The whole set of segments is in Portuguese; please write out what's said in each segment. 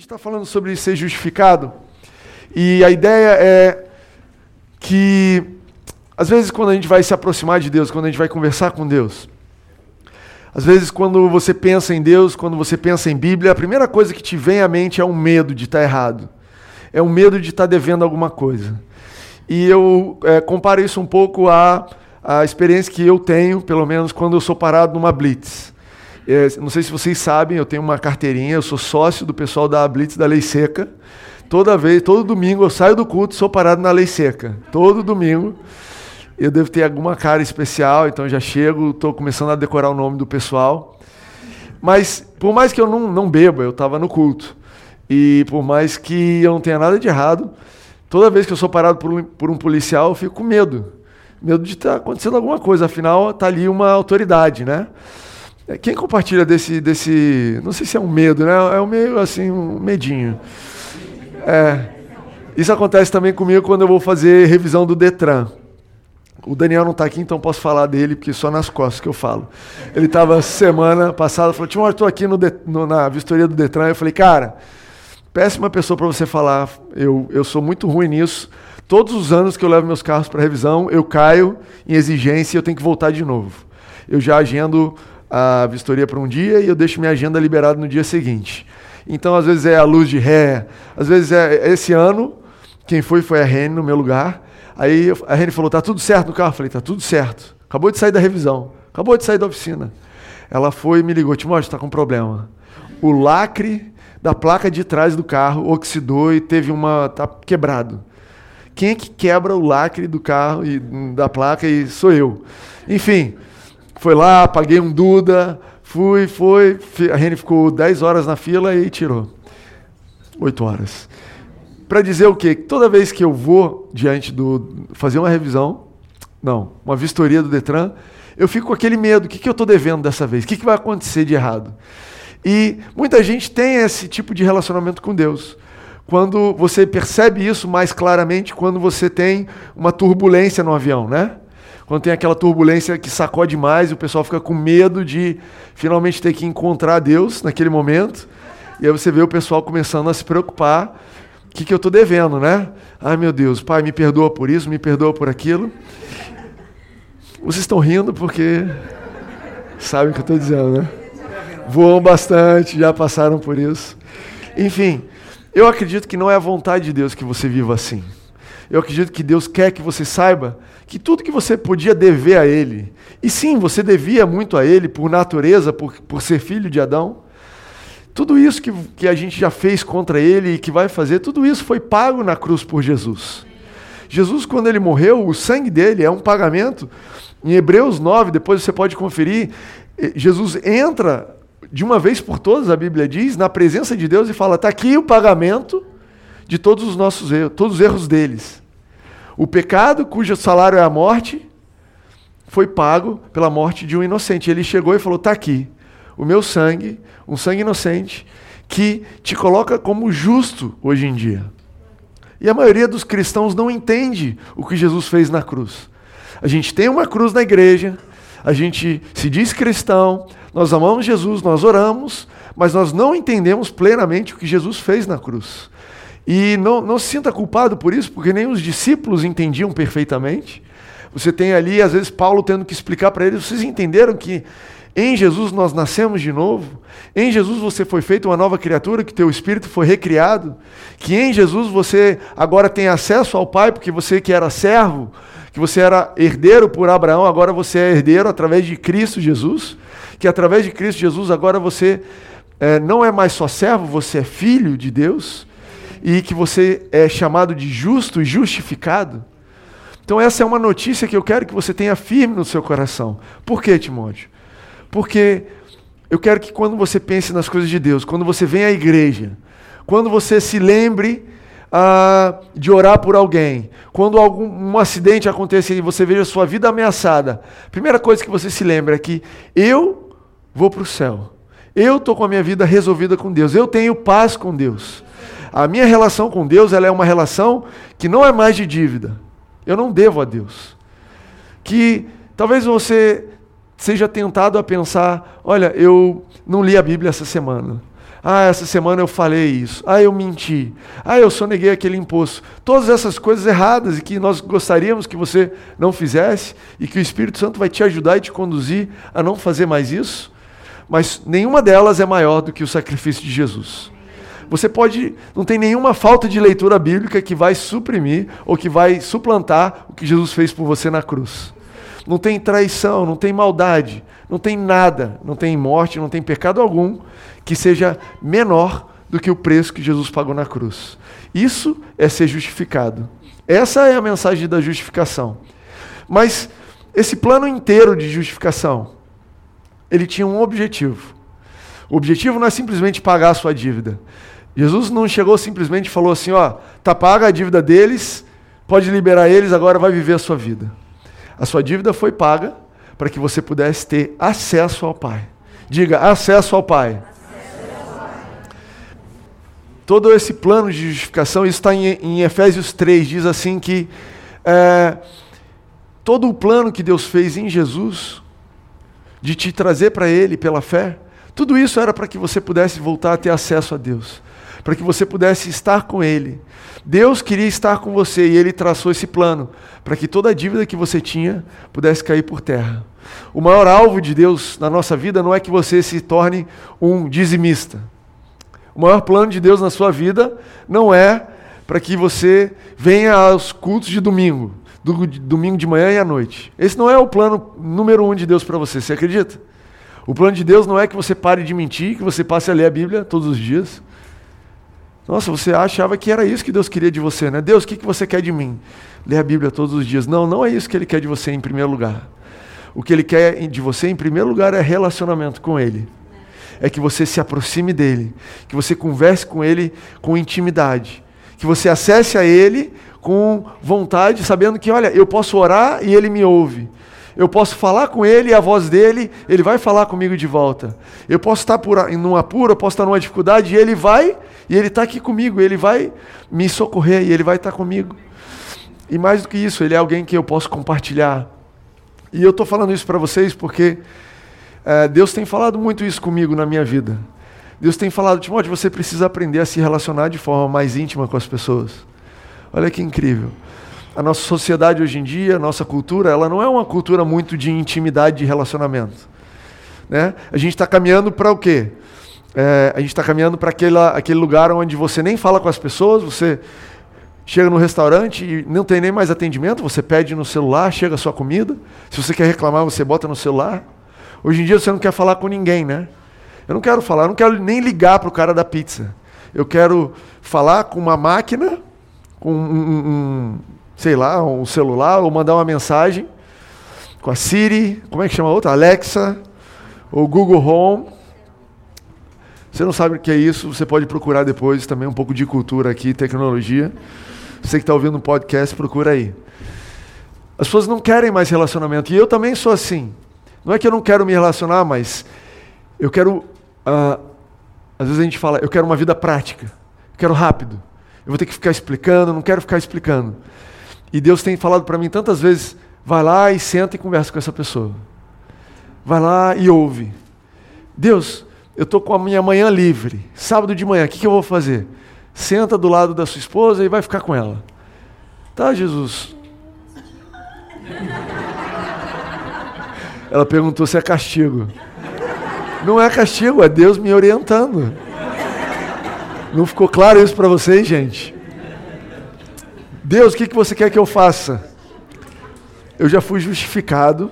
gente está falando sobre ser justificado. E a ideia é que, às vezes, quando a gente vai se aproximar de Deus, quando a gente vai conversar com Deus, às vezes, quando você pensa em Deus, quando você pensa em Bíblia, a primeira coisa que te vem à mente é um medo de estar errado. É um medo de estar devendo alguma coisa. E eu é, comparo isso um pouco à, à experiência que eu tenho, pelo menos quando eu sou parado numa blitz. É, não sei se vocês sabem, eu tenho uma carteirinha, eu sou sócio do pessoal da Blitz da Lei Seca. Toda vez, todo domingo eu saio do culto, sou parado na Lei Seca. Todo domingo. Eu devo ter alguma cara especial, então já chego, estou começando a decorar o nome do pessoal. Mas, por mais que eu não, não beba, eu estava no culto. E por mais que eu não tenha nada de errado, toda vez que eu sou parado por um, por um policial, eu fico com medo. Medo de estar tá acontecendo alguma coisa, afinal, está ali uma autoridade, né? É, quem compartilha desse, desse. Não sei se é um medo, né? É um meio assim, um medinho. É. Isso acontece também comigo quando eu vou fazer revisão do Detran. O Daniel não está aqui, então posso falar dele, porque só nas costas que eu falo. Ele estava semana passada, falou: Timóteo, estou aqui no, no, na vistoria do Detran. Eu falei, cara, péssima pessoa para você falar. Eu, eu sou muito ruim nisso. Todos os anos que eu levo meus carros para revisão, eu caio em exigência e eu tenho que voltar de novo. Eu já agendo a vistoria para um dia e eu deixo minha agenda liberada no dia seguinte. Então, às vezes é a luz de ré, às vezes é esse ano, quem foi foi a Rene no meu lugar. Aí a Rene falou: "Tá tudo certo no carro?" Eu falei: "Tá tudo certo. Acabou de sair da revisão, acabou de sair da oficina." Ela foi e me ligou: "Timóteo, está com um problema. O lacre da placa de trás do carro oxidou e teve uma tá quebrado. Quem é que quebra o lacre do carro e da placa e sou eu. Enfim, foi lá, paguei um Duda, fui, foi. A Rene ficou 10 horas na fila e tirou. 8 horas. Para dizer o quê? Toda vez que eu vou diante do. fazer uma revisão, não, uma vistoria do Detran, eu fico com aquele medo: o que, que eu estou devendo dessa vez? O que, que vai acontecer de errado? E muita gente tem esse tipo de relacionamento com Deus. Quando você percebe isso mais claramente, quando você tem uma turbulência no avião, né? Quando tem aquela turbulência que sacode mais e o pessoal fica com medo de finalmente ter que encontrar Deus naquele momento. E aí você vê o pessoal começando a se preocupar. O que, que eu estou devendo, né? Ai meu Deus, pai, me perdoa por isso, me perdoa por aquilo. Vocês estão rindo porque sabem o que eu estou dizendo, né? Voam bastante, já passaram por isso. Enfim, eu acredito que não é a vontade de Deus que você viva assim. Eu acredito que Deus quer que você saiba que tudo que você podia dever a Ele, e sim, você devia muito a Ele por natureza, por, por ser filho de Adão, tudo isso que, que a gente já fez contra Ele e que vai fazer, tudo isso foi pago na cruz por Jesus. Jesus, quando ele morreu, o sangue dele é um pagamento. Em Hebreus 9, depois você pode conferir, eh, Jesus entra de uma vez por todas, a Bíblia diz, na presença de Deus e fala: está aqui o pagamento de todos os nossos erros, todos os erros deles. O pecado, cujo salário é a morte, foi pago pela morte de um inocente. Ele chegou e falou: está aqui, o meu sangue, um sangue inocente, que te coloca como justo hoje em dia. E a maioria dos cristãos não entende o que Jesus fez na cruz. A gente tem uma cruz na igreja, a gente se diz cristão, nós amamos Jesus, nós oramos, mas nós não entendemos plenamente o que Jesus fez na cruz. E não, não se sinta culpado por isso, porque nem os discípulos entendiam perfeitamente. Você tem ali, às vezes, Paulo tendo que explicar para eles: vocês entenderam que em Jesus nós nascemos de novo? Em Jesus você foi feito uma nova criatura, que teu espírito foi recriado? Que em Jesus você agora tem acesso ao Pai, porque você que era servo, que você era herdeiro por Abraão, agora você é herdeiro através de Cristo Jesus? Que através de Cristo Jesus agora você é, não é mais só servo, você é filho de Deus? E que você é chamado de justo e justificado. Então, essa é uma notícia que eu quero que você tenha firme no seu coração. Por quê, Timóteo? Porque eu quero que quando você pense nas coisas de Deus, quando você vem à igreja, quando você se lembre ah, de orar por alguém, quando algum um acidente acontecer e você veja sua vida ameaçada, a primeira coisa que você se lembra é que eu vou para o céu. Eu estou com a minha vida resolvida com Deus. Eu tenho paz com Deus. A minha relação com Deus ela é uma relação que não é mais de dívida. Eu não devo a Deus. Que talvez você seja tentado a pensar: olha, eu não li a Bíblia essa semana. Ah, essa semana eu falei isso. Ah, eu menti. Ah, eu soneguei aquele imposto. Todas essas coisas erradas e que nós gostaríamos que você não fizesse e que o Espírito Santo vai te ajudar e te conduzir a não fazer mais isso. Mas nenhuma delas é maior do que o sacrifício de Jesus. Você pode, não tem nenhuma falta de leitura bíblica que vai suprimir ou que vai suplantar o que Jesus fez por você na cruz. Não tem traição, não tem maldade, não tem nada, não tem morte, não tem pecado algum que seja menor do que o preço que Jesus pagou na cruz. Isso é ser justificado. Essa é a mensagem da justificação. Mas esse plano inteiro de justificação, ele tinha um objetivo. O objetivo não é simplesmente pagar a sua dívida. Jesus não chegou simplesmente e falou assim: ó, tá paga a dívida deles, pode liberar eles, agora vai viver a sua vida. A sua dívida foi paga para que você pudesse ter acesso ao Pai. Diga, acesso ao Pai todo esse plano de justificação, está em, em, Efésios 3, diz assim que é, todo o plano que Deus fez em Jesus, de te trazer para Ele pela fé, tudo isso era para que você pudesse voltar a ter acesso a Deus, para que você pudesse estar com Ele. Deus queria estar com você e Ele traçou esse plano para que toda a dívida que você tinha pudesse cair por terra. O maior alvo de Deus na nossa vida não é que você se torne um dizimista. O maior plano de Deus na sua vida não é para que você venha aos cultos de domingo, do, domingo de manhã e à noite. Esse não é o plano número um de Deus para você, você acredita? O plano de Deus não é que você pare de mentir, que você passe a ler a Bíblia todos os dias. Nossa, você achava que era isso que Deus queria de você, né? Deus, o que, que você quer de mim? Ler a Bíblia todos os dias. Não, não é isso que Ele quer de você em primeiro lugar. O que Ele quer de você em primeiro lugar é relacionamento com Ele é que você se aproxime dele, que você converse com ele com intimidade, que você acesse a ele com vontade, sabendo que, olha, eu posso orar e ele me ouve. Eu posso falar com ele e a voz dele, ele vai falar comigo de volta. Eu posso estar por, num apuro, eu posso estar numa dificuldade e ele vai, e ele está aqui comigo, ele vai me socorrer e ele vai estar comigo. E mais do que isso, ele é alguém que eu posso compartilhar. E eu estou falando isso para vocês porque é, Deus tem falado muito isso comigo na minha vida. Deus tem falado, Timóteo, você precisa aprender a se relacionar de forma mais íntima com as pessoas. Olha que incrível. A nossa sociedade hoje em dia, a nossa cultura, ela não é uma cultura muito de intimidade de relacionamento. Né? A gente está caminhando para o quê? É, a gente está caminhando para aquele lugar onde você nem fala com as pessoas, você chega no restaurante e não tem nem mais atendimento, você pede no celular, chega a sua comida. Se você quer reclamar, você bota no celular. Hoje em dia você não quer falar com ninguém, né? Eu não quero falar, eu não quero nem ligar para o cara da pizza. Eu quero falar com uma máquina, com um, um, sei lá, um celular, ou mandar uma mensagem com a Siri, como é que chama a outra? Alexa, ou Google Home. Você não sabe o que é isso, você pode procurar depois também um pouco de cultura aqui, tecnologia. Você que está ouvindo um podcast, procura aí. As pessoas não querem mais relacionamento. E eu também sou assim. Não é que eu não quero me relacionar, mas eu quero. Uh, às vezes a gente fala, eu quero uma vida prática, eu quero rápido. Eu vou ter que ficar explicando, não quero ficar explicando. E Deus tem falado para mim tantas vezes: vai lá e senta e conversa com essa pessoa. Vai lá e ouve. Deus, eu estou com a minha manhã livre, sábado de manhã, o que, que eu vou fazer? Senta do lado da sua esposa e vai ficar com ela. Tá, Jesus. Ela perguntou se é castigo. Não é castigo, é Deus me orientando. Não ficou claro isso para vocês, gente? Deus, o que, que você quer que eu faça? Eu já fui justificado.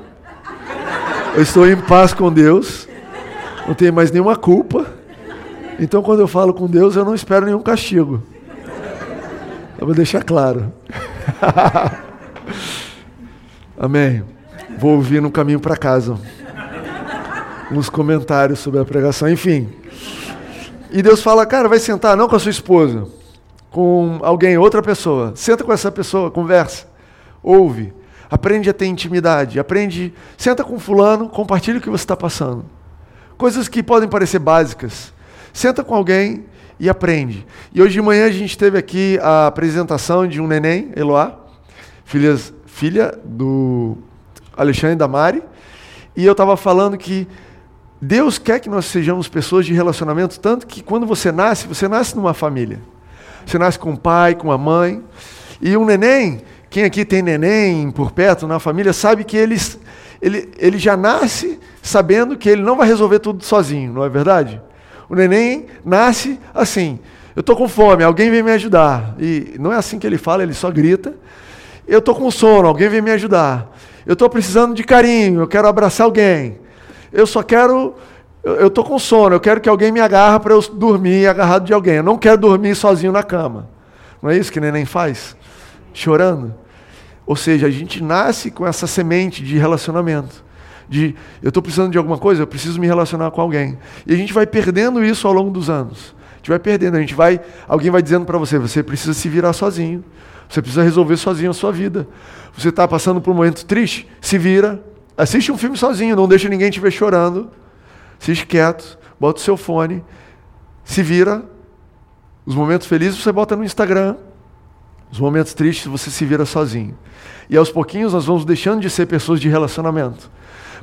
Eu estou em paz com Deus. Não tenho mais nenhuma culpa. Então, quando eu falo com Deus, eu não espero nenhum castigo. Eu vou deixar claro. Amém. Vou ouvir no caminho para casa uns comentários sobre a pregação, enfim. E Deus fala, cara, vai sentar não com a sua esposa, com alguém, outra pessoa. Senta com essa pessoa, conversa, ouve, aprende a ter intimidade, aprende, senta com fulano, compartilha o que você está passando. Coisas que podem parecer básicas. Senta com alguém e aprende. E hoje de manhã a gente teve aqui a apresentação de um neném, Eloá, filhas, filha do Alexandre da Mari, e eu estava falando que Deus quer que nós sejamos pessoas de relacionamento, tanto que quando você nasce, você nasce numa família. Você nasce com o pai, com a mãe. E um neném, quem aqui tem neném por perto na família, sabe que eles, ele, ele já nasce sabendo que ele não vai resolver tudo sozinho, não é verdade? O neném nasce assim: eu estou com fome, alguém vem me ajudar. E não é assim que ele fala, ele só grita. Eu estou com sono, alguém vem me ajudar. Eu estou precisando de carinho, eu quero abraçar alguém. Eu só quero. Eu estou com sono, eu quero que alguém me agarre para eu dormir agarrado de alguém. Eu não quero dormir sozinho na cama. Não é isso que neném faz? Chorando. Ou seja, a gente nasce com essa semente de relacionamento. De eu estou precisando de alguma coisa, eu preciso me relacionar com alguém. E a gente vai perdendo isso ao longo dos anos. A gente vai perdendo, a gente vai. Alguém vai dizendo para você, você precisa se virar sozinho. Você precisa resolver sozinho a sua vida. Você está passando por um momento triste? Se vira. Assiste um filme sozinho, não deixa ninguém te ver chorando. Assiste quieto, bota o seu fone, se vira. Os momentos felizes você bota no Instagram. Os momentos tristes você se vira sozinho. E aos pouquinhos nós vamos deixando de ser pessoas de relacionamento.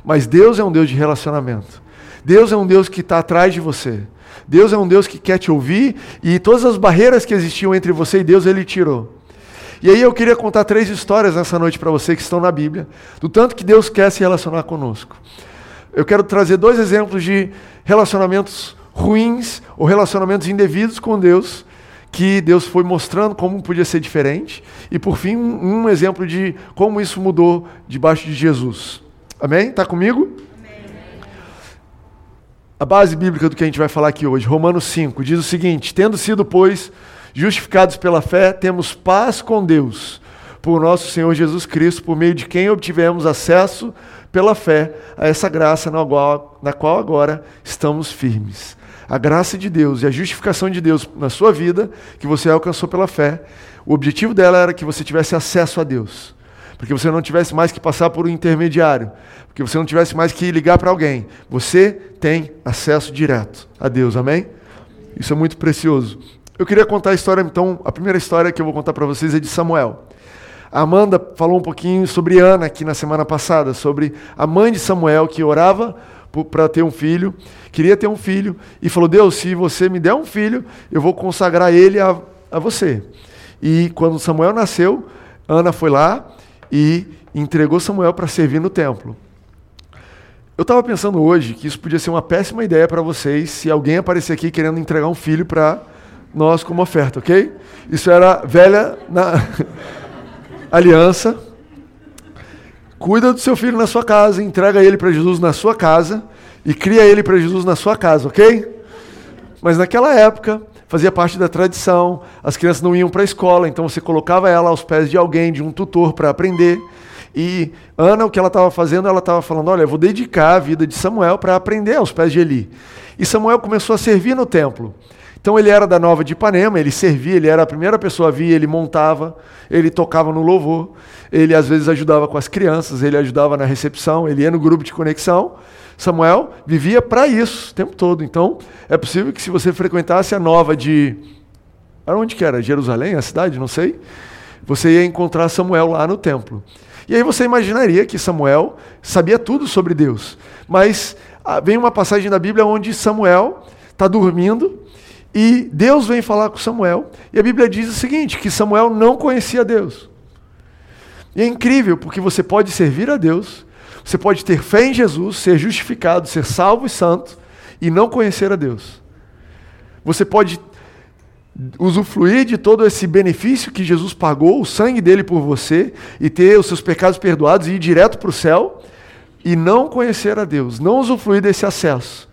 Mas Deus é um Deus de relacionamento. Deus é um Deus que está atrás de você. Deus é um Deus que quer te ouvir e todas as barreiras que existiam entre você e Deus, Ele tirou. E aí eu queria contar três histórias nessa noite para você que estão na Bíblia, do tanto que Deus quer se relacionar conosco. Eu quero trazer dois exemplos de relacionamentos ruins ou relacionamentos indevidos com Deus, que Deus foi mostrando como podia ser diferente, e por fim um, um exemplo de como isso mudou debaixo de Jesus. Amém? Está comigo? A base bíblica do que a gente vai falar aqui hoje, Romanos 5, diz o seguinte: Tendo sido, pois, Justificados pela fé, temos paz com Deus, por nosso Senhor Jesus Cristo, por meio de quem obtivemos acesso pela fé a essa graça na qual, na qual agora estamos firmes. A graça de Deus e a justificação de Deus na sua vida, que você alcançou pela fé, o objetivo dela era que você tivesse acesso a Deus. Porque você não tivesse mais que passar por um intermediário, porque você não tivesse mais que ligar para alguém. Você tem acesso direto a Deus, amém? Isso é muito precioso. Eu queria contar a história, então, a primeira história que eu vou contar para vocês é de Samuel. A Amanda falou um pouquinho sobre Ana aqui na semana passada, sobre a mãe de Samuel que orava para ter um filho, queria ter um filho, e falou: Deus, se você me der um filho, eu vou consagrar ele a, a você. E quando Samuel nasceu, Ana foi lá e entregou Samuel para servir no templo. Eu estava pensando hoje que isso podia ser uma péssima ideia para vocês se alguém aparecer aqui querendo entregar um filho para nós como oferta, ok? Isso era velha na aliança. Cuida do seu filho na sua casa, entrega ele para Jesus na sua casa e cria ele para Jesus na sua casa, ok? Mas naquela época fazia parte da tradição, as crianças não iam para a escola, então você colocava ela aos pés de alguém, de um tutor para aprender. E Ana, o que ela estava fazendo, ela estava falando: Olha, eu vou dedicar a vida de Samuel para aprender aos pés de Eli. E Samuel começou a servir no templo. Então ele era da Nova de Ipanema, ele servia, ele era a primeira pessoa a vir, ele montava, ele tocava no louvor, ele às vezes ajudava com as crianças, ele ajudava na recepção, ele ia no grupo de conexão. Samuel vivia para isso o tempo todo. Então é possível que se você frequentasse a Nova de. Onde que era? Jerusalém, a cidade? Não sei. Você ia encontrar Samuel lá no templo. E aí você imaginaria que Samuel sabia tudo sobre Deus. Mas ah, vem uma passagem da Bíblia onde Samuel está dormindo e Deus vem falar com Samuel, e a Bíblia diz o seguinte: que Samuel não conhecia Deus. E é incrível, porque você pode servir a Deus, você pode ter fé em Jesus, ser justificado, ser salvo e santo, e não conhecer a Deus. Você pode usufruir de todo esse benefício que Jesus pagou, o sangue dele por você, e ter os seus pecados perdoados e ir direto para o céu, e não conhecer a Deus, não usufruir desse acesso.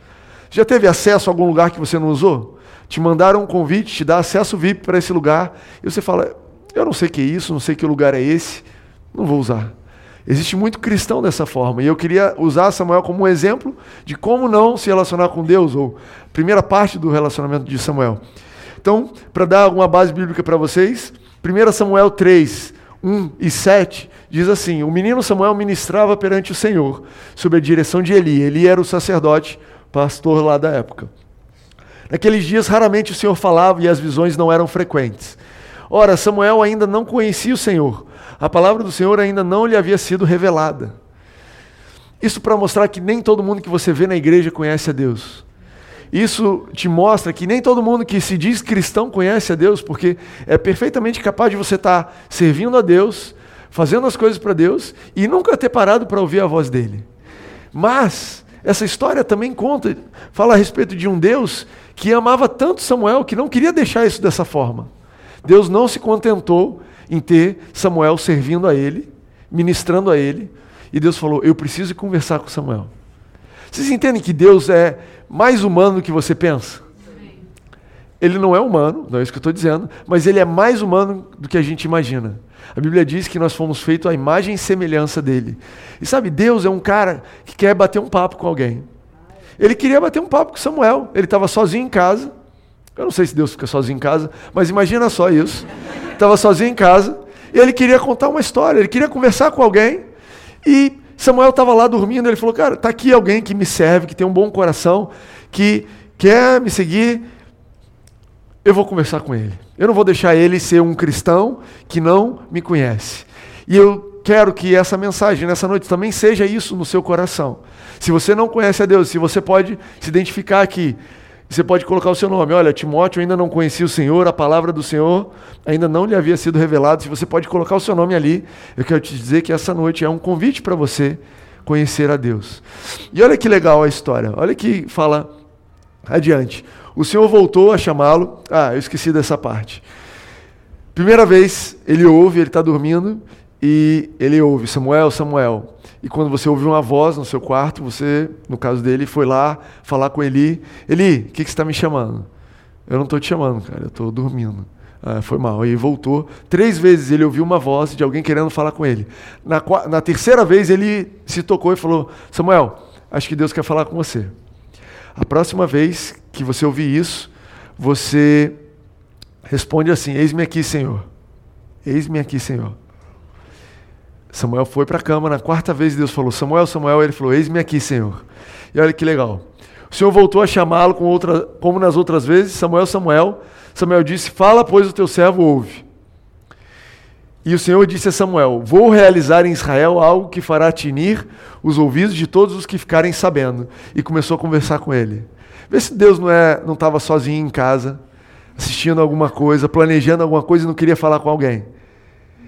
Já teve acesso a algum lugar que você não usou? Te mandaram um convite, te dá acesso VIP para esse lugar, e você fala: Eu não sei o que é isso, não sei que lugar é esse, não vou usar. Existe muito cristão dessa forma, e eu queria usar Samuel como um exemplo de como não se relacionar com Deus, ou primeira parte do relacionamento de Samuel. Então, para dar alguma base bíblica para vocês, 1 Samuel 3, 1 e 7 diz assim: O menino Samuel ministrava perante o Senhor, sob a direção de Eli. Eli era o sacerdote, pastor lá da época. Naqueles dias, raramente o Senhor falava e as visões não eram frequentes. Ora, Samuel ainda não conhecia o Senhor. A palavra do Senhor ainda não lhe havia sido revelada. Isso para mostrar que nem todo mundo que você vê na igreja conhece a Deus. Isso te mostra que nem todo mundo que se diz cristão conhece a Deus, porque é perfeitamente capaz de você estar tá servindo a Deus, fazendo as coisas para Deus e nunca ter parado para ouvir a voz dele. Mas essa história também conta, fala a respeito de um Deus que amava tanto Samuel que não queria deixar isso dessa forma. Deus não se contentou em ter Samuel servindo a ele, ministrando a ele, e Deus falou: Eu preciso conversar com Samuel. Vocês entendem que Deus é mais humano do que você pensa? Ele não é humano, não é isso que eu estou dizendo, mas ele é mais humano do que a gente imagina. A Bíblia diz que nós fomos feitos à imagem e semelhança dele. E sabe, Deus é um cara que quer bater um papo com alguém. Ele queria bater um papo com Samuel. Ele estava sozinho em casa. Eu não sei se Deus fica sozinho em casa, mas imagina só isso. Estava sozinho em casa e ele queria contar uma história, ele queria conversar com alguém. E Samuel estava lá dormindo, ele falou: Cara, está aqui alguém que me serve, que tem um bom coração, que quer me seguir. Eu vou conversar com ele. Eu não vou deixar ele ser um cristão que não me conhece. E eu quero que essa mensagem nessa noite também seja isso no seu coração. Se você não conhece a Deus, se você pode se identificar aqui, você pode colocar o seu nome. Olha, Timóteo ainda não conhecia o Senhor, a palavra do Senhor ainda não lhe havia sido revelada. Se você pode colocar o seu nome ali, eu quero te dizer que essa noite é um convite para você conhecer a Deus. E olha que legal a história. Olha que fala adiante. O Senhor voltou a chamá-lo. Ah, eu esqueci dessa parte. Primeira vez, ele ouve, ele está dormindo, e ele ouve: Samuel, Samuel. E quando você ouve uma voz no seu quarto, você, no caso dele, foi lá falar com Eli: Eli, o que, que você está me chamando? Eu não estou te chamando, cara, eu estou dormindo. Ah, foi mal. Aí voltou. Três vezes ele ouviu uma voz de alguém querendo falar com ele. Na, na terceira vez ele se tocou e falou: Samuel, acho que Deus quer falar com você. A próxima vez que você ouvir isso, você responde assim: Eis-me aqui, Senhor. Eis-me aqui, Senhor. Samuel foi para a cama, na quarta vez Deus falou: Samuel, Samuel, ele falou: Eis-me aqui, Senhor. E olha que legal. O Senhor voltou a chamá-lo com como nas outras vezes: Samuel, Samuel. Samuel disse: Fala, pois o teu servo ouve. E o Senhor disse a Samuel: Vou realizar em Israel algo que fará tinir os ouvidos de todos os que ficarem sabendo. E começou a conversar com ele. Vê se Deus não é, não estava sozinho em casa, assistindo alguma coisa, planejando alguma coisa e não queria falar com alguém.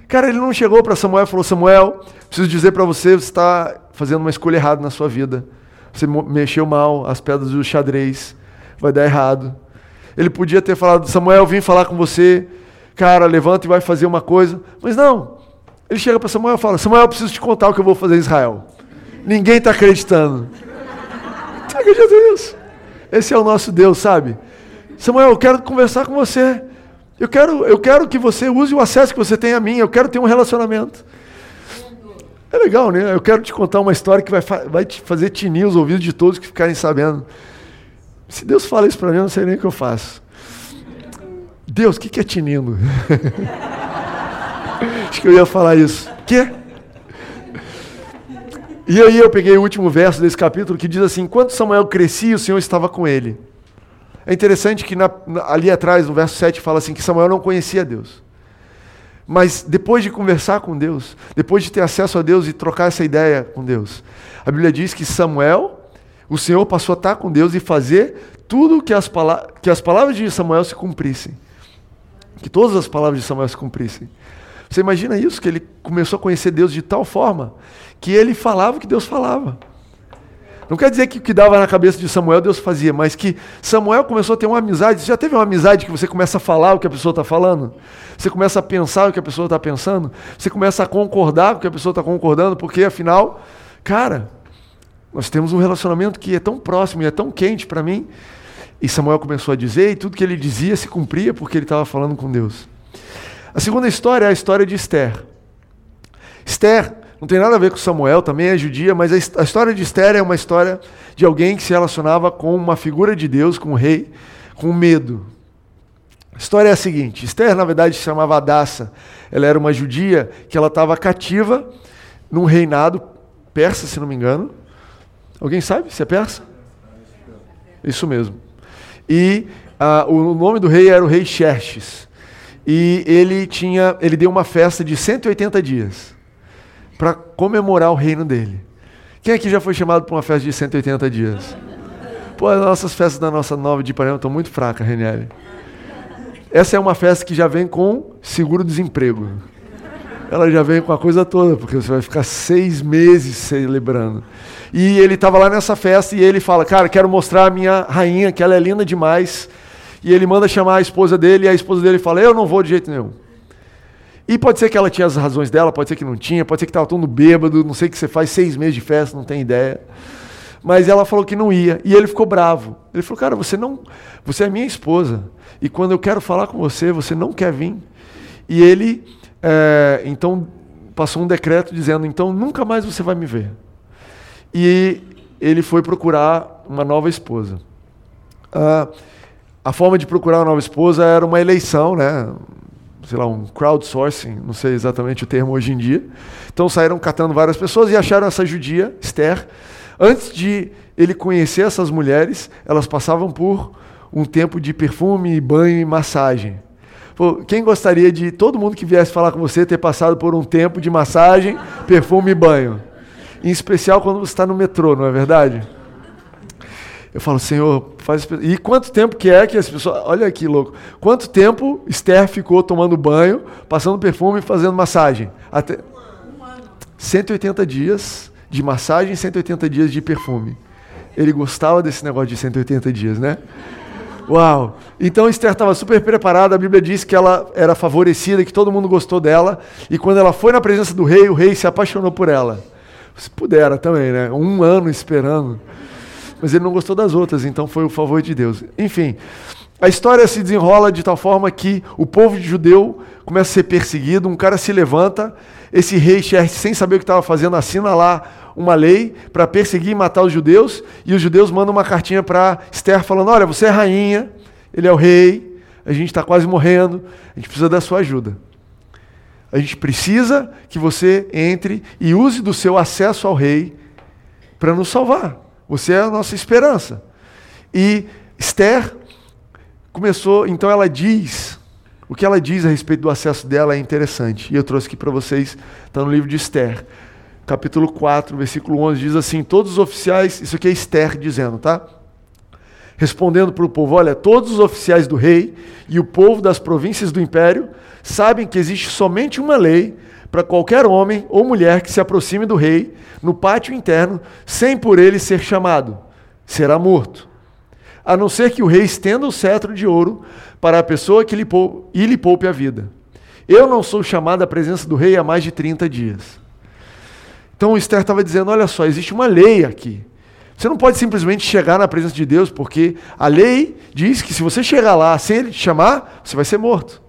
Cara, ele não chegou para Samuel e falou: Samuel, preciso dizer para você, você está fazendo uma escolha errada na sua vida. Você mexeu mal as pedras do xadrez, vai dar errado. Ele podia ter falado: Samuel, vim falar com você, cara, levanta e vai fazer uma coisa. Mas não. Ele chega para Samuel e fala: Samuel, eu preciso te contar o que eu vou fazer em Israel. Ninguém está acreditando. Você acredita nisso? Esse é o nosso Deus, sabe? Samuel, eu quero conversar com você. Eu quero, eu quero que você use o acesso que você tem a mim. Eu quero ter um relacionamento. É legal, né? Eu quero te contar uma história que vai, vai te fazer tinir os ouvidos de todos que ficarem sabendo. Se Deus fala isso para mim, eu não sei nem o que eu faço. Deus, o que, que é tinindo? Acho que eu ia falar isso. Quê? E aí eu peguei o último verso desse capítulo que diz assim: Enquanto Samuel crescia, o Senhor estava com ele. É interessante que na, ali atrás, no verso 7, fala assim que Samuel não conhecia Deus. Mas depois de conversar com Deus, depois de ter acesso a Deus e trocar essa ideia com Deus, a Bíblia diz que Samuel, o Senhor passou a estar com Deus e fazer tudo que as, que as palavras de Samuel se cumprissem. Que todas as palavras de Samuel se cumprissem. Você imagina isso? Que ele começou a conhecer Deus de tal forma que ele falava o que Deus falava. Não quer dizer que o que dava na cabeça de Samuel Deus fazia, mas que Samuel começou a ter uma amizade. Você já teve uma amizade que você começa a falar o que a pessoa está falando? Você começa a pensar o que a pessoa está pensando? Você começa a concordar com o que a pessoa está concordando? Porque afinal, cara, nós temos um relacionamento que é tão próximo e é tão quente para mim. E Samuel começou a dizer, e tudo que ele dizia se cumpria porque ele estava falando com Deus. A segunda história é a história de Esther. Esther não tem nada a ver com Samuel, também é judia, mas a história de Esther é uma história de alguém que se relacionava com uma figura de Deus, com um rei, com medo. A história é a seguinte: Esther, na verdade, se chamava Adassa. Ela era uma judia que ela estava cativa num reinado persa, se não me engano. Alguém sabe se é persa? Isso mesmo. E uh, o nome do rei era o rei Xerxes. E ele tinha, ele deu uma festa de 180 dias para comemorar o reino dele. Quem aqui já foi chamado para uma festa de 180 dias? Pô, as nossas festas da nossa nova de Ipanema estão muito fracas, Renieri. Essa é uma festa que já vem com seguro-desemprego. Ela já vem com a coisa toda, porque você vai ficar seis meses celebrando. E ele estava lá nessa festa e ele fala: Cara, quero mostrar a minha rainha, que ela é linda demais. E ele manda chamar a esposa dele, e a esposa dele fala: Eu não vou de jeito nenhum. E pode ser que ela tinha as razões dela, pode ser que não tinha, pode ser que estava todo bêbado, não sei o que você faz seis meses de festa, não tem ideia. Mas ela falou que não ia, e ele ficou bravo. Ele falou: Cara, você não, você é minha esposa, e quando eu quero falar com você, você não quer vir. E ele, é, então, passou um decreto dizendo: Então nunca mais você vai me ver. E ele foi procurar uma nova esposa. Ah, a forma de procurar uma nova esposa era uma eleição, né? sei lá, um crowdsourcing, não sei exatamente o termo hoje em dia. Então saíram catando várias pessoas e acharam essa judia, Esther. Antes de ele conhecer essas mulheres, elas passavam por um tempo de perfume, banho e massagem. Quem gostaria de todo mundo que viesse falar com você ter passado por um tempo de massagem, perfume e banho? Em especial quando você está no metrô, não é verdade? Eu falo, Senhor, faz. E quanto tempo que é que as pessoas. Olha aqui, louco. Quanto tempo Esther ficou tomando banho, passando perfume e fazendo massagem? Até. 180 dias de massagem e 180 dias de perfume. Ele gostava desse negócio de 180 dias, né? Uau! Então Esther estava super preparada. A Bíblia diz que ela era favorecida, que todo mundo gostou dela. E quando ela foi na presença do rei, o rei se apaixonou por ela. Se pudera também, né? Um ano esperando mas ele não gostou das outras, então foi o favor de Deus. Enfim, a história se desenrola de tal forma que o povo judeu começa a ser perseguido, um cara se levanta, esse rei Xerxes, sem saber o que estava fazendo, assina lá uma lei para perseguir e matar os judeus, e os judeus mandam uma cartinha para Esther falando: Olha, você é rainha, ele é o rei, a gente está quase morrendo, a gente precisa da sua ajuda. A gente precisa que você entre e use do seu acesso ao rei para nos salvar. Você é a nossa esperança. E Esther começou, então ela diz, o que ela diz a respeito do acesso dela é interessante. E eu trouxe aqui para vocês, está no livro de Esther, capítulo 4, versículo 11, diz assim: Todos os oficiais, isso aqui é Esther dizendo, tá? Respondendo para o povo: Olha, todos os oficiais do rei e o povo das províncias do império sabem que existe somente uma lei para qualquer homem ou mulher que se aproxime do rei no pátio interno, sem por ele ser chamado, será morto. A não ser que o rei estenda o cetro de ouro para a pessoa que lhe poupe, e lhe poupe a vida. Eu não sou chamado à presença do rei há mais de 30 dias. Então o Esther estava dizendo: olha só, existe uma lei aqui. Você não pode simplesmente chegar na presença de Deus, porque a lei diz que se você chegar lá sem ele te chamar, você vai ser morto.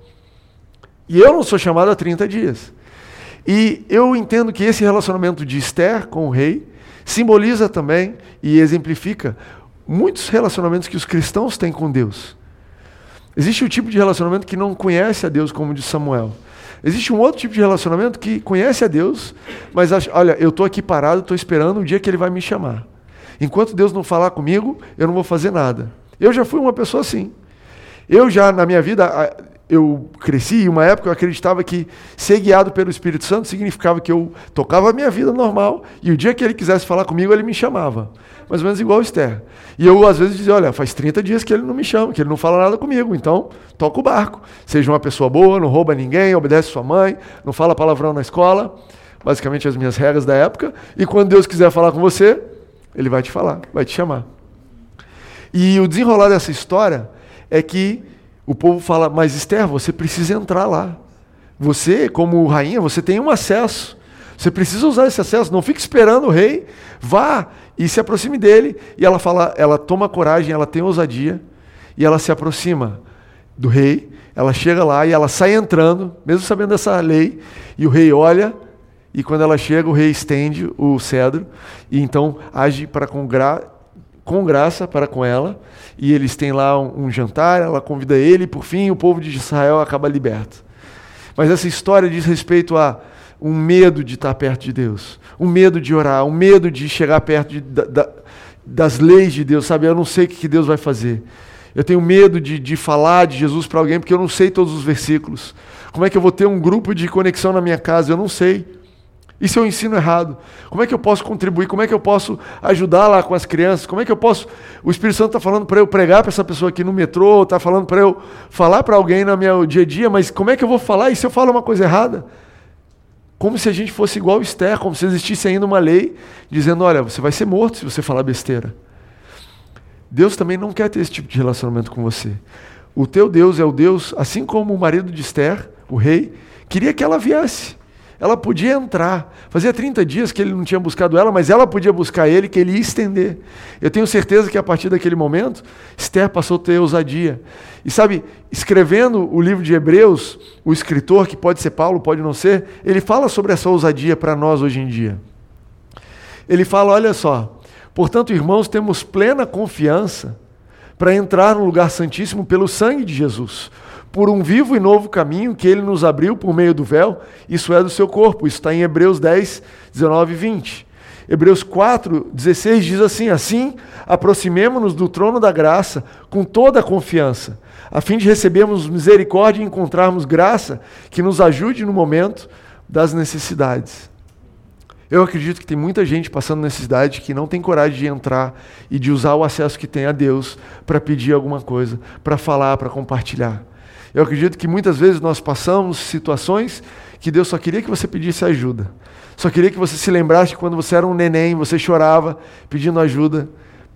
E eu não sou chamado há 30 dias. E eu entendo que esse relacionamento de Esther com o rei simboliza também e exemplifica muitos relacionamentos que os cristãos têm com Deus. Existe o tipo de relacionamento que não conhece a Deus, como de Samuel. Existe um outro tipo de relacionamento que conhece a Deus, mas acha, olha, eu estou aqui parado, estou esperando o dia que ele vai me chamar. Enquanto Deus não falar comigo, eu não vou fazer nada. Eu já fui uma pessoa assim. Eu já, na minha vida, eu cresci e uma época eu acreditava que ser guiado pelo Espírito Santo significava que eu tocava a minha vida normal e o dia que ele quisesse falar comigo, ele me chamava. Mais ou menos igual o Esther. E eu às vezes dizia, olha, faz 30 dias que ele não me chama, que ele não fala nada comigo, então toca o barco. Seja uma pessoa boa, não rouba ninguém, obedece sua mãe, não fala palavrão na escola, basicamente as minhas regras da época, e quando Deus quiser falar com você, ele vai te falar, vai te chamar. E o desenrolar dessa história é que o povo fala, mas Esther, você precisa entrar lá. Você, como rainha, você tem um acesso. Você precisa usar esse acesso. Não fique esperando o rei. Vá e se aproxime dele. E ela fala, ela toma coragem, ela tem ousadia e ela se aproxima do rei. Ela chega lá e ela sai entrando, mesmo sabendo dessa lei. E o rei olha e quando ela chega, o rei estende o cedro e então age para com, gra com graça para com ela e eles têm lá um, um jantar, ela convida ele, e por fim o povo de Israel acaba liberto. Mas essa história diz respeito a um medo de estar perto de Deus, um medo de orar, um medo de chegar perto de, da, da, das leis de Deus, sabe? Eu não sei o que Deus vai fazer. Eu tenho medo de, de falar de Jesus para alguém porque eu não sei todos os versículos. Como é que eu vou ter um grupo de conexão na minha casa? Eu não sei. E se eu ensino errado? Como é que eu posso contribuir? Como é que eu posso ajudar lá com as crianças? Como é que eu posso. O Espírito Santo está falando para eu pregar para essa pessoa aqui no metrô, está falando para eu falar para alguém no meu dia a dia, mas como é que eu vou falar? E se eu falo uma coisa errada? Como se a gente fosse igual Esther, como se existisse ainda uma lei dizendo: olha, você vai ser morto se você falar besteira. Deus também não quer ter esse tipo de relacionamento com você. O teu Deus é o Deus, assim como o marido de Esther, o rei, queria que ela viesse. Ela podia entrar. Fazia 30 dias que ele não tinha buscado ela, mas ela podia buscar ele, que ele ia estender. Eu tenho certeza que a partir daquele momento, Esther passou a ter ousadia. E sabe, escrevendo o livro de Hebreus, o escritor, que pode ser Paulo, pode não ser, ele fala sobre essa ousadia para nós hoje em dia. Ele fala: olha só, portanto, irmãos, temos plena confiança para entrar no lugar santíssimo pelo sangue de Jesus por um vivo e novo caminho que ele nos abriu por meio do véu, isso é do seu corpo. Isso está em Hebreus 10, 19 e 20. Hebreus 4, 16 diz assim: Assim, aproximemo-nos do trono da graça com toda a confiança, a fim de recebermos misericórdia e encontrarmos graça que nos ajude no momento das necessidades. Eu acredito que tem muita gente passando necessidade que não tem coragem de entrar e de usar o acesso que tem a Deus para pedir alguma coisa, para falar, para compartilhar. Eu acredito que muitas vezes nós passamos situações que Deus só queria que você pedisse ajuda. Só queria que você se lembrasse que quando você era um neném, você chorava pedindo ajuda.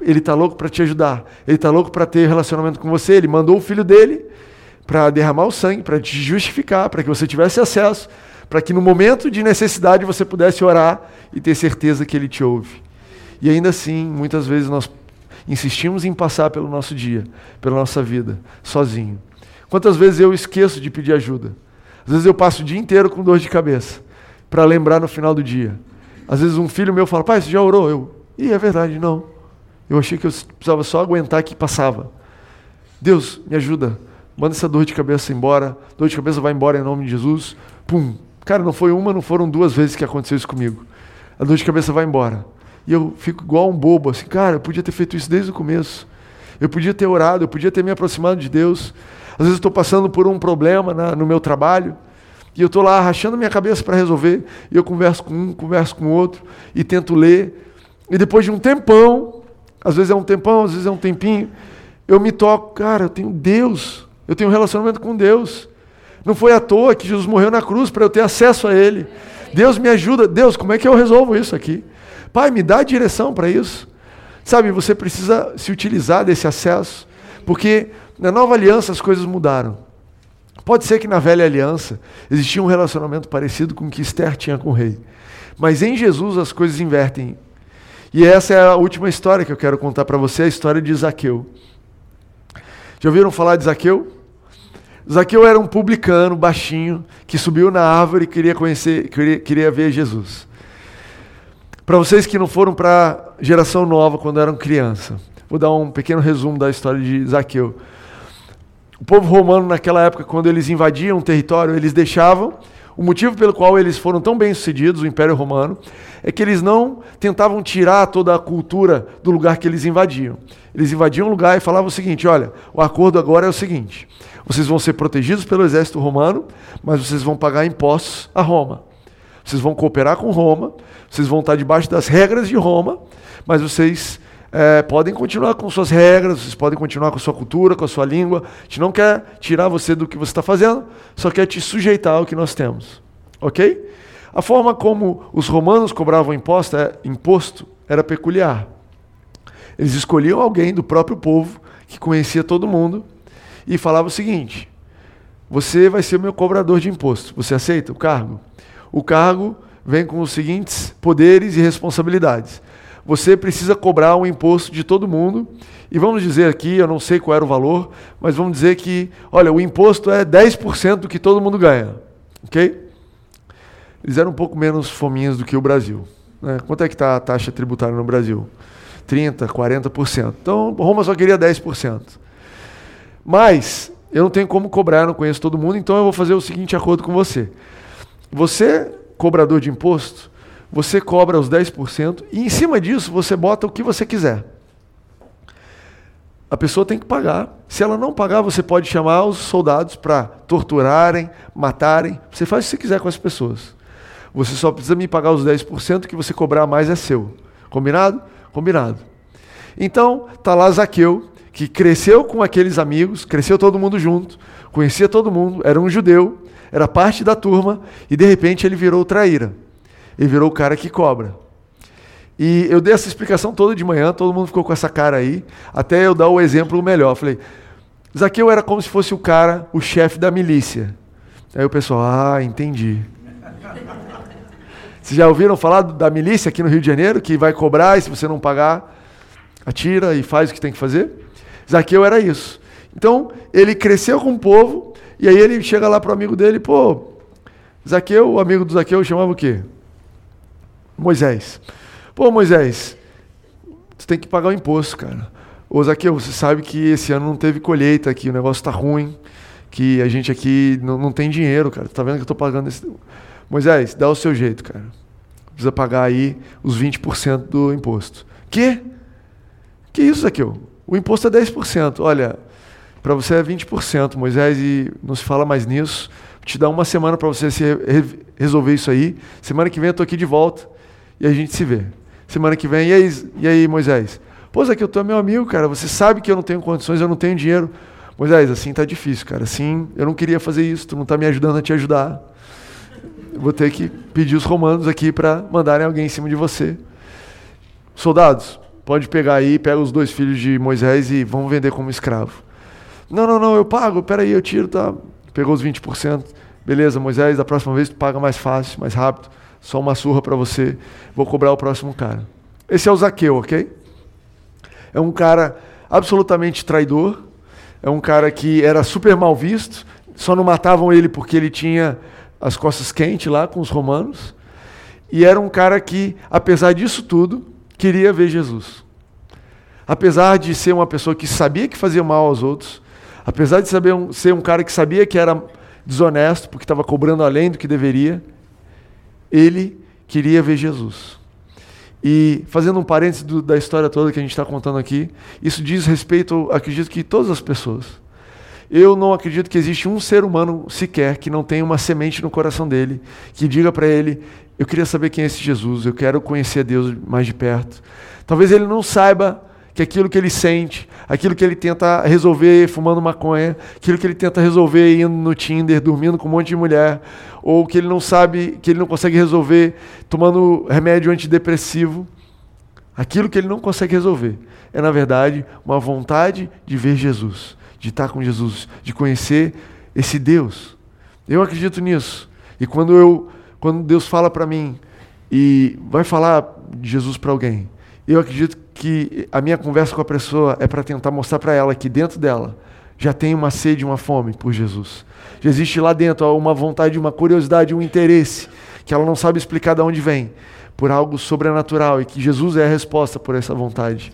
Ele está louco para te ajudar. Ele está louco para ter relacionamento com você. Ele mandou o filho dele para derramar o sangue, para te justificar, para que você tivesse acesso, para que no momento de necessidade você pudesse orar e ter certeza que ele te ouve. E ainda assim, muitas vezes nós insistimos em passar pelo nosso dia, pela nossa vida, sozinho. Quantas vezes eu esqueço de pedir ajuda? Às vezes eu passo o dia inteiro com dor de cabeça, para lembrar no final do dia. Às vezes um filho meu fala, pai, você já orou? Eu, e é verdade, não. Eu achei que eu precisava só aguentar que passava. Deus, me ajuda. Manda essa dor de cabeça embora. Dor de cabeça vai embora em nome de Jesus. Pum. Cara, não foi uma, não foram duas vezes que aconteceu isso comigo. A dor de cabeça vai embora. E eu fico igual um bobo, assim, cara, eu podia ter feito isso desde o começo. Eu podia ter orado, eu podia ter me aproximado de Deus. Às vezes estou passando por um problema na, no meu trabalho e eu estou lá rachando minha cabeça para resolver. E eu converso com um, converso com outro e tento ler. E depois de um tempão, às vezes é um tempão, às vezes é um tempinho, eu me toco, cara, eu tenho Deus, eu tenho um relacionamento com Deus. Não foi à toa que Jesus morreu na cruz para eu ter acesso a Ele. Deus me ajuda. Deus, como é que eu resolvo isso aqui? Pai, me dá direção para isso. Sabe, você precisa se utilizar desse acesso, porque na nova aliança as coisas mudaram. Pode ser que na velha aliança existia um relacionamento parecido com o que Esther tinha com o rei. Mas em Jesus as coisas invertem. E essa é a última história que eu quero contar para você, a história de Zaqueu. Já ouviram falar de Zaqueu? Zaqueu era um publicano baixinho que subiu na árvore e queria conhecer, queria, queria ver Jesus. Para vocês que não foram para a geração nova quando eram criança, vou dar um pequeno resumo da história de Zaqueu. O povo romano, naquela época, quando eles invadiam um território, eles deixavam. O motivo pelo qual eles foram tão bem-sucedidos, o Império Romano, é que eles não tentavam tirar toda a cultura do lugar que eles invadiam. Eles invadiam um lugar e falavam o seguinte: olha, o acordo agora é o seguinte: vocês vão ser protegidos pelo exército romano, mas vocês vão pagar impostos a Roma. Vocês vão cooperar com Roma, vocês vão estar debaixo das regras de Roma, mas vocês é, podem continuar com suas regras, vocês podem continuar com a sua cultura, com a sua língua. A gente não quer tirar você do que você está fazendo, só quer te sujeitar ao que nós temos. Ok? A forma como os romanos cobravam imposto, é, imposto era peculiar. Eles escolhiam alguém do próprio povo que conhecia todo mundo e falava o seguinte: Você vai ser o meu cobrador de imposto. Você aceita o cargo? O cargo vem com os seguintes poderes e responsabilidades você precisa cobrar um imposto de todo mundo. E vamos dizer aqui, eu não sei qual era o valor, mas vamos dizer que, olha, o imposto é 10% do que todo mundo ganha. Ok? Eles eram um pouco menos fominhos do que o Brasil. Né? Quanto é que está a taxa tributária no Brasil? 30%, 40%. Então, Roma só queria 10%. Mas, eu não tenho como cobrar, não conheço todo mundo, então eu vou fazer o seguinte acordo com você. Você, cobrador de imposto, você cobra os 10% e em cima disso você bota o que você quiser. A pessoa tem que pagar. Se ela não pagar, você pode chamar os soldados para torturarem, matarem. Você faz o que você quiser com as pessoas. Você só precisa me pagar os 10%, que você cobrar mais é seu. Combinado? Combinado. Então, tá lá Zaqueu, que cresceu com aqueles amigos, cresceu todo mundo junto, conhecia todo mundo, era um judeu, era parte da turma, e de repente ele virou traíra. Ele virou o cara que cobra. E eu dei essa explicação toda de manhã, todo mundo ficou com essa cara aí, até eu dar o exemplo melhor. Falei, Zaqueu era como se fosse o cara, o chefe da milícia. Aí o pessoal, ah, entendi. Vocês já ouviram falar da milícia aqui no Rio de Janeiro, que vai cobrar e se você não pagar, atira e faz o que tem que fazer? Zaqueu era isso. Então, ele cresceu com o povo, e aí ele chega lá para o amigo dele, pô, Zaqueu, o amigo do Zaqueu chamava o quê? Moisés. Pô, Moisés, tu tem que pagar o imposto, cara. Ô, Zaqueu, você sabe que esse ano não teve colheita aqui, o negócio está ruim, que a gente aqui não, não tem dinheiro, cara. Tá vendo que eu estou pagando esse. Moisés, dá o seu jeito, cara. Precisa pagar aí os 20% do imposto. Que? Que isso, Zaqueu? O imposto é 10%. Olha, para você é 20%, Moisés, e não se fala mais nisso. Te dar uma semana para você se re resolver isso aí. Semana que vem eu estou aqui de volta e a gente se vê. Semana que vem, e aí, e aí Moisés? Pô, Zaqueu, tu é meu amigo, cara. Você sabe que eu não tenho condições, eu não tenho dinheiro. Moisés, assim tá difícil, cara. Assim, eu não queria fazer isso, tu não está me ajudando a te ajudar. Eu vou ter que pedir os romanos aqui para mandarem alguém em cima de você. Soldados, pode pegar aí, pega os dois filhos de Moisés e vamos vender como escravo. Não, não, não, eu pago, peraí, eu tiro, tá? Pegou os 20%. Beleza, Moisés, da próxima vez tu paga mais fácil, mais rápido. Só uma surra para você. Vou cobrar o próximo cara. Esse é o Zaqueu, ok? É um cara absolutamente traidor, é um cara que era super mal visto, só não matavam ele porque ele tinha as costas quentes lá com os romanos, e era um cara que, apesar disso tudo, queria ver Jesus. Apesar de ser uma pessoa que sabia que fazia mal aos outros, apesar de saber um, ser um cara que sabia que era desonesto porque estava cobrando além do que deveria, ele queria ver Jesus. E fazendo um parênteses do, da história toda que a gente está contando aqui, isso diz respeito, acredito que todas as pessoas. Eu não acredito que existe um ser humano sequer que não tenha uma semente no coração dele, que diga para ele: Eu queria saber quem é esse Jesus, eu quero conhecer Deus mais de perto. Talvez ele não saiba que aquilo que ele sente, aquilo que ele tenta resolver fumando maconha, aquilo que ele tenta resolver indo no Tinder, dormindo com um monte de mulher, ou que ele não sabe, que ele não consegue resolver tomando remédio antidepressivo, aquilo que ele não consegue resolver é, na verdade, uma vontade de ver Jesus, de estar com Jesus, de conhecer esse Deus. Eu acredito nisso. E quando eu, quando Deus fala para mim e vai falar de Jesus para alguém, eu acredito que a minha conversa com a pessoa é para tentar mostrar para ela que dentro dela já tem uma sede, uma fome por Jesus. Já existe lá dentro uma vontade, uma curiosidade, um interesse que ela não sabe explicar de onde vem, por algo sobrenatural e que Jesus é a resposta por essa vontade.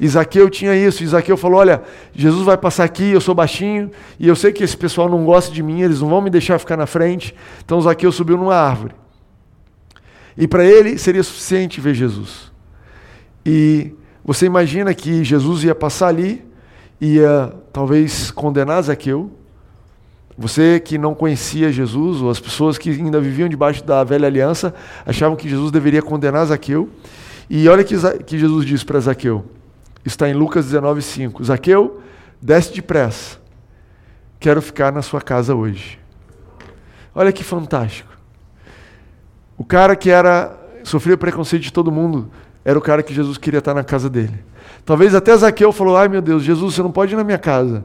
Isaqueu tinha isso. Isaqueu falou: Olha, Jesus vai passar aqui, eu sou baixinho, e eu sei que esse pessoal não gosta de mim, eles não vão me deixar ficar na frente. Então Isaqueu subiu numa árvore. E para ele seria suficiente ver Jesus. E você imagina que Jesus ia passar ali, ia talvez condenar Zaqueu. Você que não conhecia Jesus, ou as pessoas que ainda viviam debaixo da velha aliança, achavam que Jesus deveria condenar Zaqueu. E olha que, que Jesus disse para Zaqueu: está em Lucas 19,5. Zaqueu, desce depressa. Quero ficar na sua casa hoje. Olha que fantástico. O cara que era sofria preconceito de todo mundo, era o cara que Jesus queria estar na casa dele. Talvez até Zaqueu falou: Ai meu Deus, Jesus, você não pode ir na minha casa.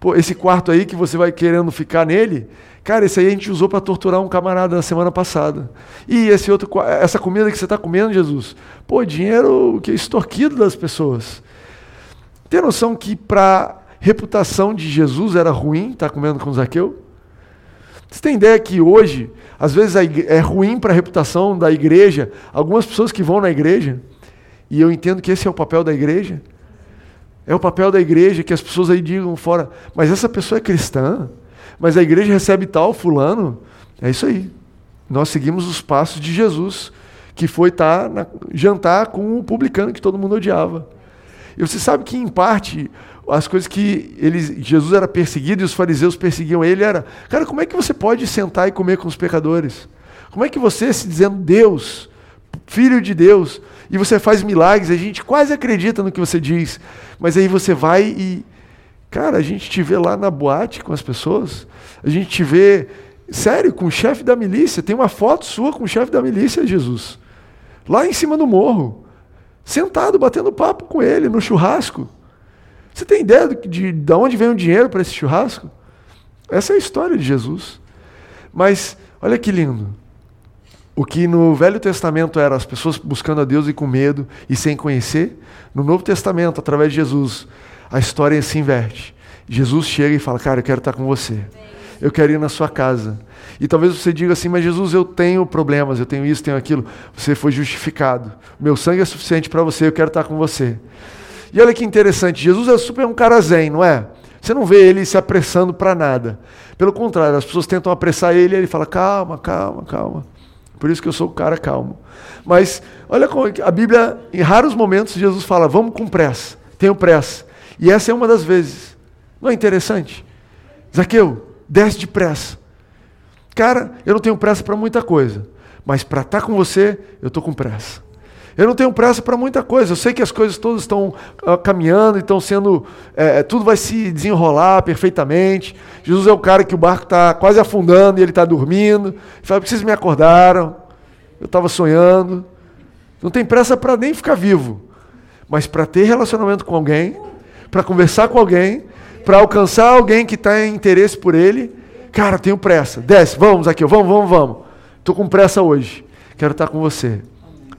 Pô, esse quarto aí que você vai querendo ficar nele, cara, esse aí a gente usou para torturar um camarada na semana passada. E esse outro, essa comida que você está comendo, Jesus, pô, dinheiro que é extorquido das pessoas. Tem noção que para reputação de Jesus era ruim estar tá comendo com Zaqueu? Você tem ideia que hoje às vezes é ruim para a reputação da igreja, algumas pessoas que vão na igreja, e eu entendo que esse é o papel da igreja. É o papel da igreja que as pessoas aí digam fora, mas essa pessoa é cristã, mas a igreja recebe tal fulano. É isso aí. Nós seguimos os passos de Jesus, que foi estar tá na, jantar com o publicano que todo mundo odiava. E você sabe que, em parte, as coisas que ele, Jesus era perseguido e os fariseus perseguiam ele era, cara, como é que você pode sentar e comer com os pecadores? Como é que você, se dizendo Deus, filho de Deus, e você faz milagres, a gente quase acredita no que você diz, mas aí você vai e. Cara, a gente te vê lá na boate com as pessoas, a gente te vê, sério, com o chefe da milícia. Tem uma foto sua com o chefe da milícia, Jesus. Lá em cima do morro, sentado, batendo papo com ele no churrasco. Você tem ideia de, de, de onde vem o dinheiro para esse churrasco? Essa é a história de Jesus. Mas, olha que lindo. O que no Velho Testamento era as pessoas buscando a Deus e com medo e sem conhecer, no Novo Testamento, através de Jesus, a história se inverte. Jesus chega e fala: Cara, eu quero estar com você. Eu quero ir na sua casa. E talvez você diga assim: Mas Jesus, eu tenho problemas, eu tenho isso, tenho aquilo. Você foi justificado. Meu sangue é suficiente para você, eu quero estar com você. E olha que interessante: Jesus é super um cara zen, não é? Você não vê ele se apressando para nada. Pelo contrário, as pessoas tentam apressar ele e ele fala: Calma, calma, calma. Por isso que eu sou o cara calmo. Mas olha como a Bíblia, em raros momentos, Jesus fala: vamos com pressa, tenho pressa. E essa é uma das vezes. Não é interessante? Zaqueu, desce depressa. Cara, eu não tenho pressa para muita coisa, mas para estar tá com você, eu estou com pressa. Eu não tenho pressa para muita coisa. Eu sei que as coisas todas estão uh, caminhando, estão sendo. É, tudo vai se desenrolar perfeitamente. Jesus é o cara que o barco está quase afundando e ele está dormindo. Ele fala: vocês me acordaram? Eu estava sonhando. Não tem pressa para nem ficar vivo, mas para ter relacionamento com alguém, para conversar com alguém, para alcançar alguém que está em interesse por ele. Cara, tenho pressa. Desce, vamos aqui, vamos, vamos, vamos. Estou com pressa hoje. Quero estar com você.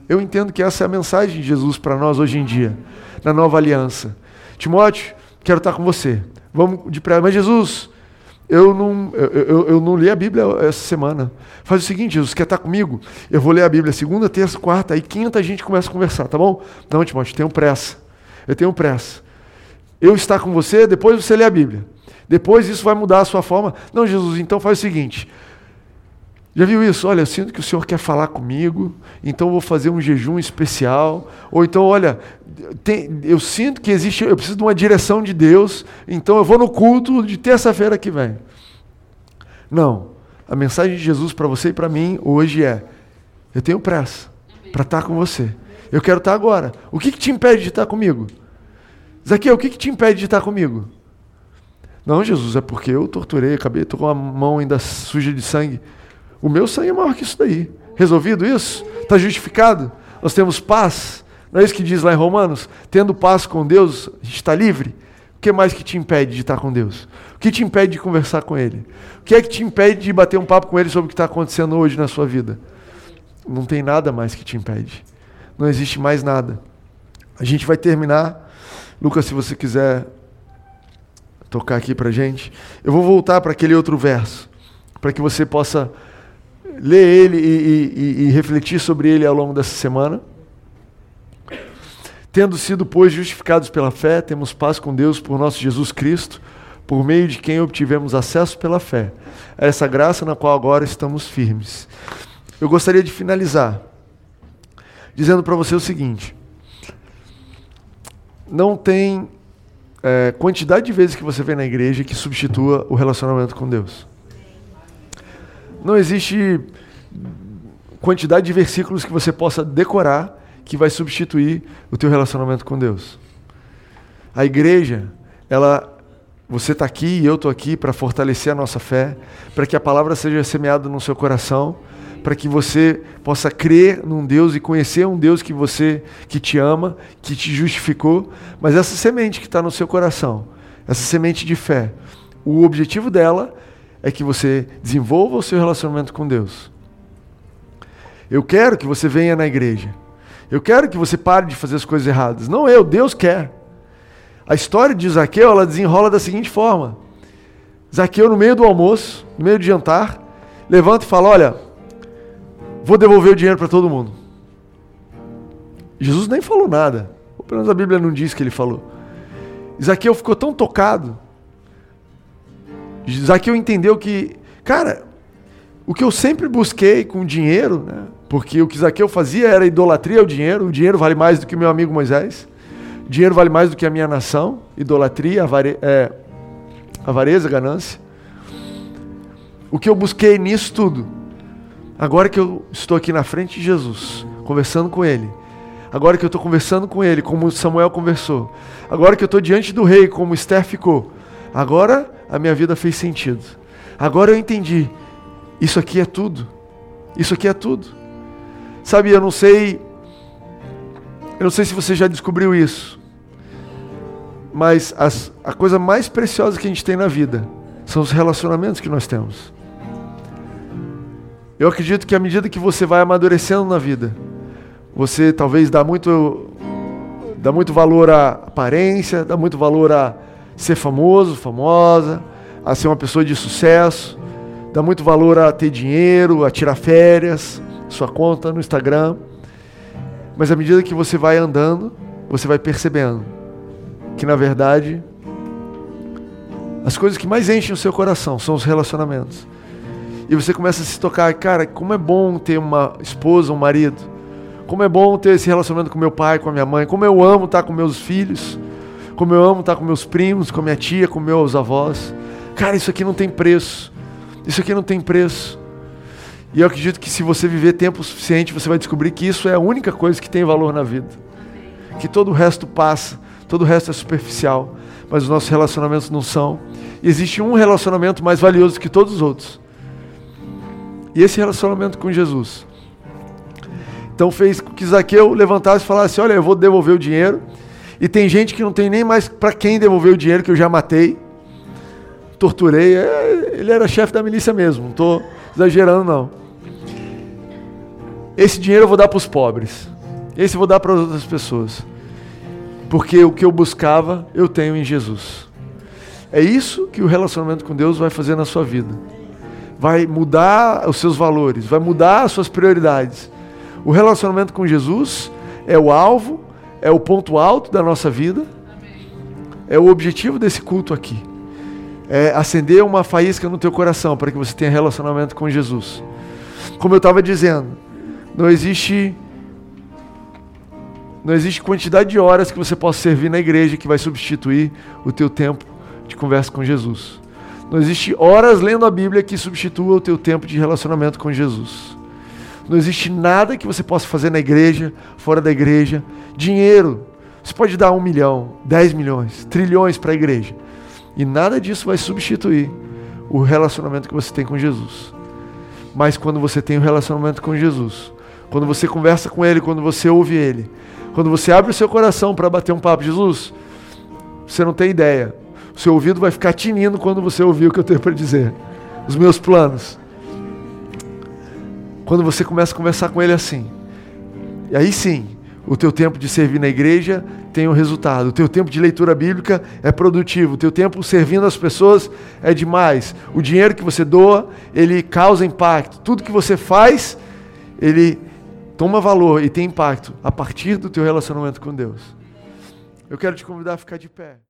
Eu entendo que essa é a mensagem de Jesus para nós hoje em dia, na nova aliança. Timóteo, quero estar com você. Vamos de pressa. Mas Jesus, eu não, eu, eu, não li a Bíblia essa semana. Faz o seguinte, Jesus, quer estar comigo? Eu vou ler a Bíblia segunda, terça, quarta, aí quinta a gente começa a conversar, tá bom? Não, Timóteo, tenho pressa. Eu tenho pressa. Eu estar com você, depois você lê a Bíblia. Depois isso vai mudar a sua forma. Não, Jesus, então faz o seguinte. Já viu isso? Olha, eu sinto que o Senhor quer falar comigo, então vou fazer um jejum especial. Ou então, olha, tem, eu sinto que existe, eu preciso de uma direção de Deus, então eu vou no culto de terça-feira que vem. Não. A mensagem de Jesus para você e para mim hoje é: eu tenho pressa para estar com você. Eu quero estar agora. O que, que te impede de estar comigo? Zaqueu, o que, que te impede de estar comigo? Não, Jesus, é porque eu torturei, acabei, estou com a mão ainda suja de sangue. O meu sangue é maior que isso daí. Resolvido isso? Está justificado? Nós temos paz. Não é isso que diz lá em Romanos? Tendo paz com Deus, a gente está livre. O que mais que te impede de estar com Deus? O que te impede de conversar com Ele? O que é que te impede de bater um papo com Ele sobre o que está acontecendo hoje na sua vida? Não tem nada mais que te impede. Não existe mais nada. A gente vai terminar. Lucas, se você quiser tocar aqui para gente. Eu vou voltar para aquele outro verso, para que você possa ler ele e, e, e refletir sobre ele ao longo dessa semana. Tendo sido, pois, justificados pela fé, temos paz com Deus por nosso Jesus Cristo, por meio de quem obtivemos acesso pela fé, a essa graça na qual agora estamos firmes. Eu gostaria de finalizar dizendo para você o seguinte: não tem é, quantidade de vezes que você vem na igreja que substitua o relacionamento com Deus. Não existe quantidade de versículos que você possa decorar que vai substituir o teu relacionamento com Deus. A igreja, ela, você está aqui e eu estou aqui para fortalecer a nossa fé, para que a palavra seja semeada no seu coração, para que você possa crer num Deus e conhecer um Deus que você que te ama, que te justificou, mas essa semente que está no seu coração, essa semente de fé, o objetivo dela é que você desenvolva o seu relacionamento com Deus. Eu quero que você venha na igreja. Eu quero que você pare de fazer as coisas erradas. Não eu, Deus quer. A história de Zaqueu, ela desenrola da seguinte forma. Zaqueu, no meio do almoço, no meio do jantar, levanta e fala: Olha, vou devolver o dinheiro para todo mundo. Jesus nem falou nada. Ou pelo menos a Bíblia não diz que ele falou. Zaqueu ficou tão tocado Zaqueu entendeu que, cara, o que eu sempre busquei com dinheiro, né? porque o que Zaqueu fazia era idolatria ao dinheiro, o dinheiro vale mais do que o meu amigo Moisés, o dinheiro vale mais do que a minha nação, idolatria, avare, é, avareza, ganância. O que eu busquei nisso tudo Agora que eu estou aqui na frente de Jesus, conversando com Ele, agora que eu estou conversando com Ele, como Samuel conversou, agora que eu estou diante do rei, como Esther ficou, agora a minha vida fez sentido. Agora eu entendi. Isso aqui é tudo. Isso aqui é tudo. Sabe, eu não sei. Eu não sei se você já descobriu isso. Mas as, a coisa mais preciosa que a gente tem na vida são os relacionamentos que nós temos. Eu acredito que à medida que você vai amadurecendo na vida, você talvez dá muito, dá muito valor à aparência, dá muito valor a ser famoso, famosa, a ser uma pessoa de sucesso, dá muito valor a ter dinheiro, a tirar férias, sua conta no Instagram. Mas à medida que você vai andando, você vai percebendo que na verdade as coisas que mais enchem o seu coração são os relacionamentos. E você começa a se tocar, cara, como é bom ter uma esposa, um marido. Como é bom ter esse relacionamento com meu pai, com a minha mãe. Como eu amo estar com meus filhos. Como eu amo estar com meus primos, com minha tia, com meus avós. Cara, isso aqui não tem preço. Isso aqui não tem preço. E eu acredito que se você viver tempo suficiente, você vai descobrir que isso é a única coisa que tem valor na vida. Que todo o resto passa, todo o resto é superficial, mas os nossos relacionamentos não são. E existe um relacionamento mais valioso que todos os outros. E esse relacionamento com Jesus. Então fez com que Zaqueu levantasse e falasse: Olha, eu vou devolver o dinheiro. E tem gente que não tem nem mais para quem devolver o dinheiro que eu já matei, torturei. É, ele era chefe da milícia mesmo, não estou exagerando não. Esse dinheiro eu vou dar para os pobres. Esse eu vou dar para outras pessoas. Porque o que eu buscava, eu tenho em Jesus. É isso que o relacionamento com Deus vai fazer na sua vida vai mudar os seus valores, vai mudar as suas prioridades. O relacionamento com Jesus é o alvo, é o ponto alto da nossa vida, é o objetivo desse culto aqui. É acender uma faísca no teu coração para que você tenha relacionamento com Jesus. Como eu estava dizendo, não existe não existe quantidade de horas que você possa servir na igreja que vai substituir o teu tempo de conversa com Jesus. Não existe horas lendo a Bíblia que substitua o teu tempo de relacionamento com Jesus. Não existe nada que você possa fazer na igreja, fora da igreja. Dinheiro. Você pode dar um milhão, dez milhões, trilhões para a igreja. E nada disso vai substituir o relacionamento que você tem com Jesus. Mas quando você tem um relacionamento com Jesus, quando você conversa com Ele, quando você ouve Ele, quando você abre o seu coração para bater um papo, Jesus, você não tem ideia o seu ouvido vai ficar tinindo quando você ouvir o que eu tenho para dizer. Os meus planos. Quando você começa a conversar com ele assim. E aí sim, o teu tempo de servir na igreja tem um resultado. O teu tempo de leitura bíblica é produtivo. O teu tempo servindo as pessoas é demais. O dinheiro que você doa, ele causa impacto. Tudo que você faz, ele toma valor e tem impacto a partir do teu relacionamento com Deus. Eu quero te convidar a ficar de pé.